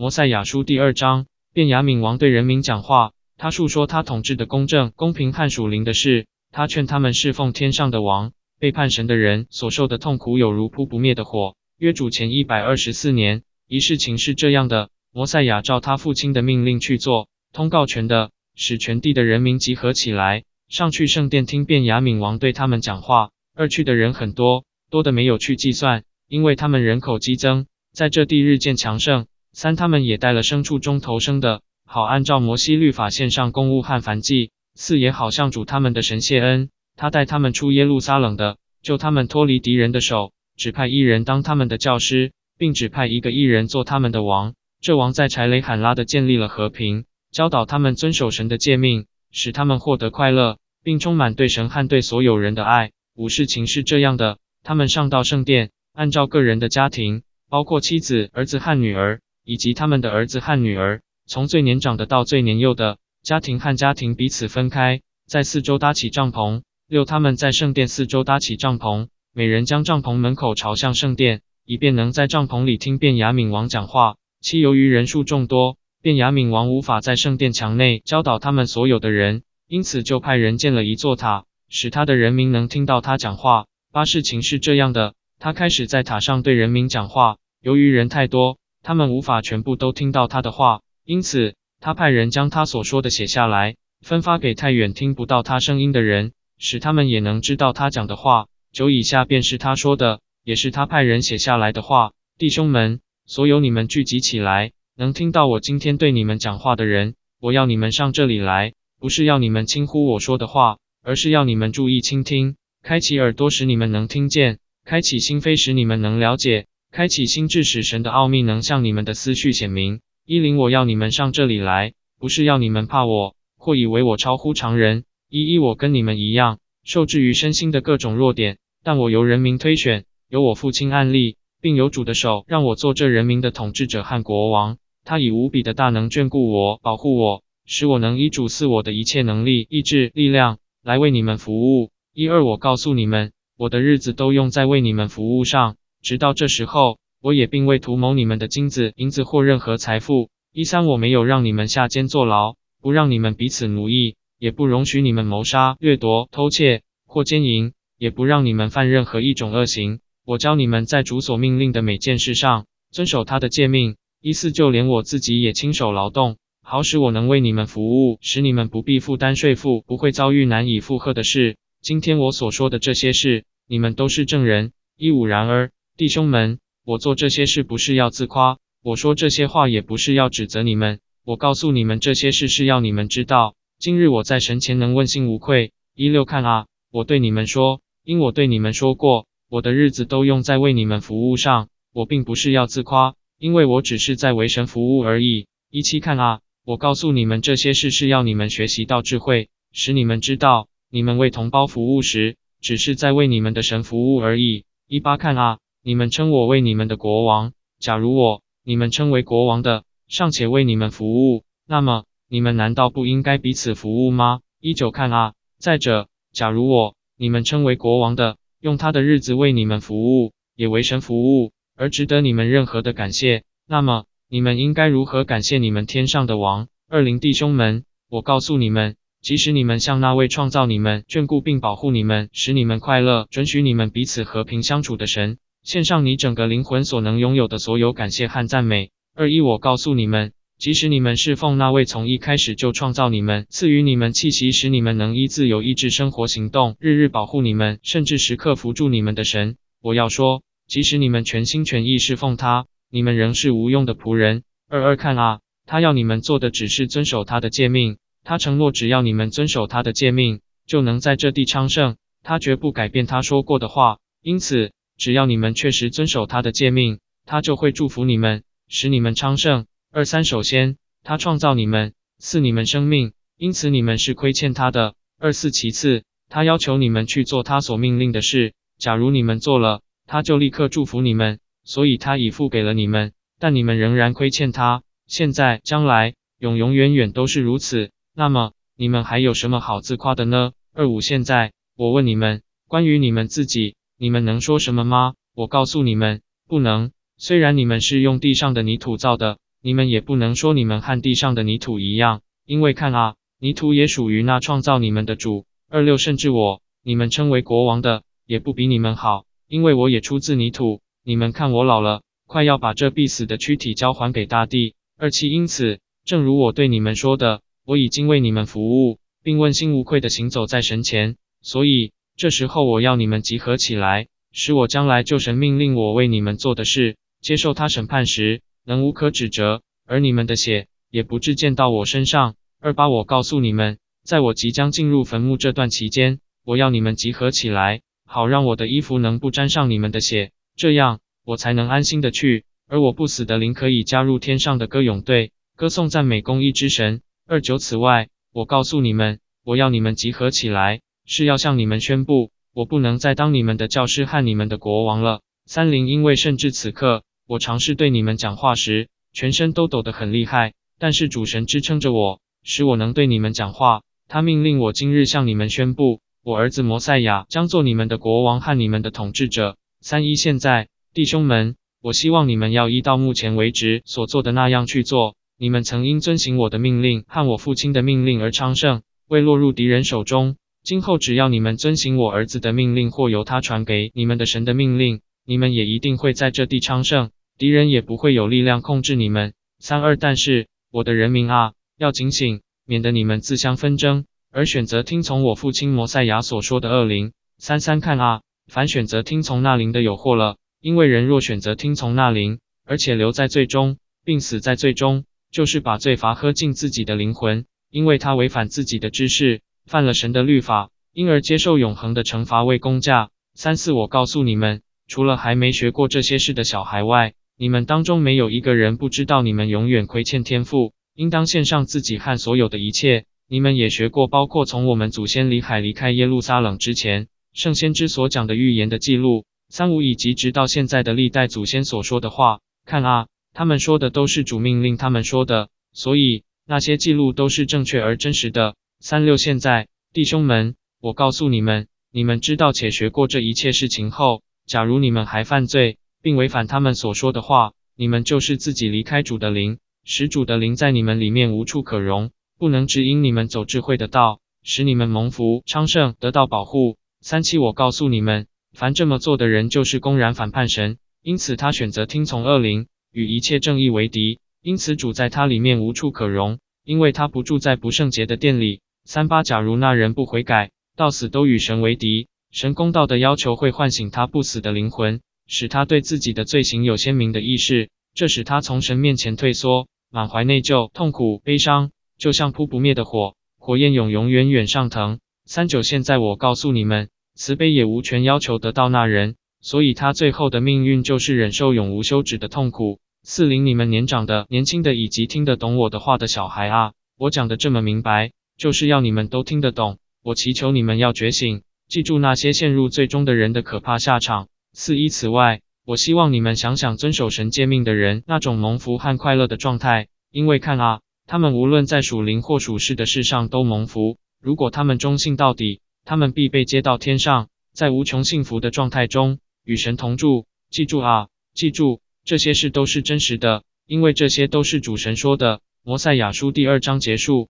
摩赛亚书第二章，便雅悯王对人民讲话，他述说他统治的公正、公平和属灵的事，他劝他们侍奉天上的王。背叛神的人所受的痛苦有如扑不灭的火。约主前一百二十四年，一事情是这样的：摩赛亚照他父亲的命令去做，通告全的，使全地的人民集合起来，上去圣殿听便雅悯王对他们讲话。二去的人很多，多的没有去计算，因为他们人口激增，在这地日渐强盛。三，他们也带了牲畜中头生的，好按照摩西律法献上公物和燔祭。四，也好向主他们的神谢恩，他带他们出耶路撒冷的，救他们脱离敌人的手，指派一人当他们的教师，并指派一个艺人做他们的王。这王在柴雷罕拉的建立了和平，教导他们遵守神的诫命，使他们获得快乐，并充满对神和对所有人的爱。五事情是这样的，他们上到圣殿，按照个人的家庭，包括妻子、儿子和女儿。以及他们的儿子和女儿，从最年长的到最年幼的，家庭和家庭彼此分开，在四周搭起帐篷。六，他们在圣殿四周搭起帐篷，每人将帐篷门口朝向圣殿，以便能在帐篷里听便雅悯王讲话。七，由于人数众多，便雅悯王无法在圣殿墙内教导他们所有的人，因此就派人建了一座塔，使他的人民能听到他讲话。八，事情是这样的，他开始在塔上对人民讲话，由于人太多。他们无法全部都听到他的话，因此他派人将他所说的写下来，分发给太远听不到他声音的人，使他们也能知道他讲的话。九以下便是他说的，也是他派人写下来的话。弟兄们，所有你们聚集起来，能听到我今天对你们讲话的人，我要你们上这里来，不是要你们轻呼我说的话，而是要你们注意倾听，开启耳朵使你们能听见，开启心扉使你们能了解。开启心智，使神的奥秘能向你们的思绪显明。一零，我要你们上这里来，不是要你们怕我，或以为我超乎常人。一一，我跟你们一样，受制于身心的各种弱点，但我由人民推选，由我父亲案例，并由主的手让我做这人民的统治者和国王。他以无比的大能眷顾我，保护我，使我能依主赐我的一切能力、意志、力量来为你们服务。一二，我告诉你们，我的日子都用在为你们服务上。直到这时候，我也并未图谋你们的金子、银子或任何财富。一三，我没有让你们下监坐牢，不让你们彼此奴役，也不容许你们谋杀、掠夺、偷窃或奸淫，也不让你们犯任何一种恶行。我教你们在主所命令的每件事上遵守他的诫命。一四，就连我自己也亲手劳动，好使我能为你们服务，使你们不必负担税负，不会遭遇难以负荷的事。今天我所说的这些事，你们都是证人。一五，然而。弟兄们，我做这些事不是要自夸，我说这些话也不是要指责你们。我告诉你们这些事是要你们知道，今日我在神前能问心无愧。一六看啊，我对你们说，因我对你们说过，我的日子都用在为你们服务上。我并不是要自夸，因为我只是在为神服务而已。一七看啊，我告诉你们这些事是要你们学习到智慧，使你们知道，你们为同胞服务时，只是在为你们的神服务而已。一八看啊。你们称我为你们的国王，假如我你们称为国王的尚且为你们服务，那么你们难道不应该彼此服务吗？依旧看啊！再者，假如我你们称为国王的用他的日子为你们服务，也为神服务，而值得你们任何的感谢，那么你们应该如何感谢你们天上的王？二零弟兄们，我告诉你们，即使你们向那位创造你们、眷顾并保护你们、使你们快乐、准许你们彼此和平相处的神。献上你整个灵魂所能拥有的所有感谢和赞美。二一，我告诉你们，即使你们侍奉那位从一开始就创造你们、赐予你们气息，使你们能依自由意志生活行动，日日保护你们，甚至时刻扶助你们的神，我要说，即使你们全心全意侍奉他，你们仍是无用的仆人。二二，看啊，他要你们做的只是遵守他的诫命，他承诺只要你们遵守他的诫命，就能在这地昌盛，他绝不改变他说过的话，因此。只要你们确实遵守他的诫命，他就会祝福你们，使你们昌盛。二三，首先，他创造你们，赐你们生命，因此你们是亏欠他的。二四，其次，他要求你们去做他所命令的事，假如你们做了，他就立刻祝福你们，所以他已付给了你们，但你们仍然亏欠他。现在、将来、永永远远都是如此。那么，你们还有什么好自夸的呢？二五，现在，我问你们，关于你们自己。你们能说什么吗？我告诉你们，不能。虽然你们是用地上的泥土造的，你们也不能说你们和地上的泥土一样，因为看啊，泥土也属于那创造你们的主。二六甚至我，你们称为国王的，也不比你们好，因为我也出自泥土。你们看我老了，快要把这必死的躯体交还给大地。二七因此，正如我对你们说的，我已经为你们服务，并问心无愧的行走在神前。所以这时候我要你们集合起来，使我将来救神命令我为你们做的事，接受他审判时。能无可指责，而你们的血也不至溅到我身上。二八，我告诉你们，在我即将进入坟墓这段期间，我要你们集合起来，好让我的衣服能不沾上你们的血，这样我才能安心的去，而我不死的灵可以加入天上的歌咏队，歌颂赞美公义之神。二九，此外，我告诉你们，我要你们集合起来，是要向你们宣布，我不能再当你们的教师和你们的国王了。三零，因为甚至此刻。我尝试对你们讲话时，全身都抖得很厉害，但是主神支撑着我，使我能对你们讲话。他命令我今日向你们宣布，我儿子摩赛亚将做你们的国王和你们的统治者。三一现在，弟兄们，我希望你们要依到目前为止所做的那样去做。你们曾因遵行我的命令和我父亲的命令而昌盛，未落入敌人手中。今后只要你们遵行我儿子的命令或由他传给你们的神的命令，你们也一定会在这地昌盛。敌人也不会有力量控制你们。三二，但是我的人民啊，要警醒，免得你们自相纷争，而选择听从我父亲摩赛亚所说的恶灵。三三，看啊，凡选择听从那灵的有祸了，因为人若选择听从那灵，而且留在最终，并死在最终，就是把罪罚喝进自己的灵魂，因为他违反自己的知识，犯了神的律法，因而接受永恒的惩罚为公价。三四，我告诉你们，除了还没学过这些事的小孩外，你们当中没有一个人不知道，你们永远亏欠天赋，应当献上自己和所有的一切。你们也学过，包括从我们祖先离海离开耶路撒冷之前，圣先知所讲的预言的记录，三五以及直到现在的历代祖先所说的话。看啊，他们说的都是主命令他们说的，所以那些记录都是正确而真实的。三六，现在弟兄们，我告诉你们，你们知道且学过这一切事情后，假如你们还犯罪，并违反他们所说的话，你们就是自己离开主的灵，使主的灵在你们里面无处可容，不能指引你们走智慧的道，使你们蒙福昌盛，得到保护。三七，我告诉你们，凡这么做的人，就是公然反叛神，因此他选择听从恶灵，与一切正义为敌，因此主在他里面无处可容，因为他不住在不圣洁的殿里。三八，假如那人不悔改，到死都与神为敌，神公道的要求会唤醒他不死的灵魂。使他对自己的罪行有鲜明的意识，这使他从神面前退缩，满怀内疚、痛苦、悲伤，就像扑不灭的火，火焰永永远远上腾。三九，现在我告诉你们，慈悲也无权要求得到那人，所以他最后的命运就是忍受永无休止的痛苦。四零，你们年长的、年轻的以及听得懂我的话的小孩啊，我讲的这么明白，就是要你们都听得懂。我祈求你们要觉醒，记住那些陷入最终的人的可怕下场。四一，此外，我希望你们想想遵守神诫命的人那种蒙福和快乐的状态，因为看啊，他们无论在属灵或属世的事上都蒙福。如果他们忠信到底，他们必被接到天上，在无穷幸福的状态中与神同住。记住啊，记住，这些事都是真实的，因为这些都是主神说的。摩赛亚书第二章结束。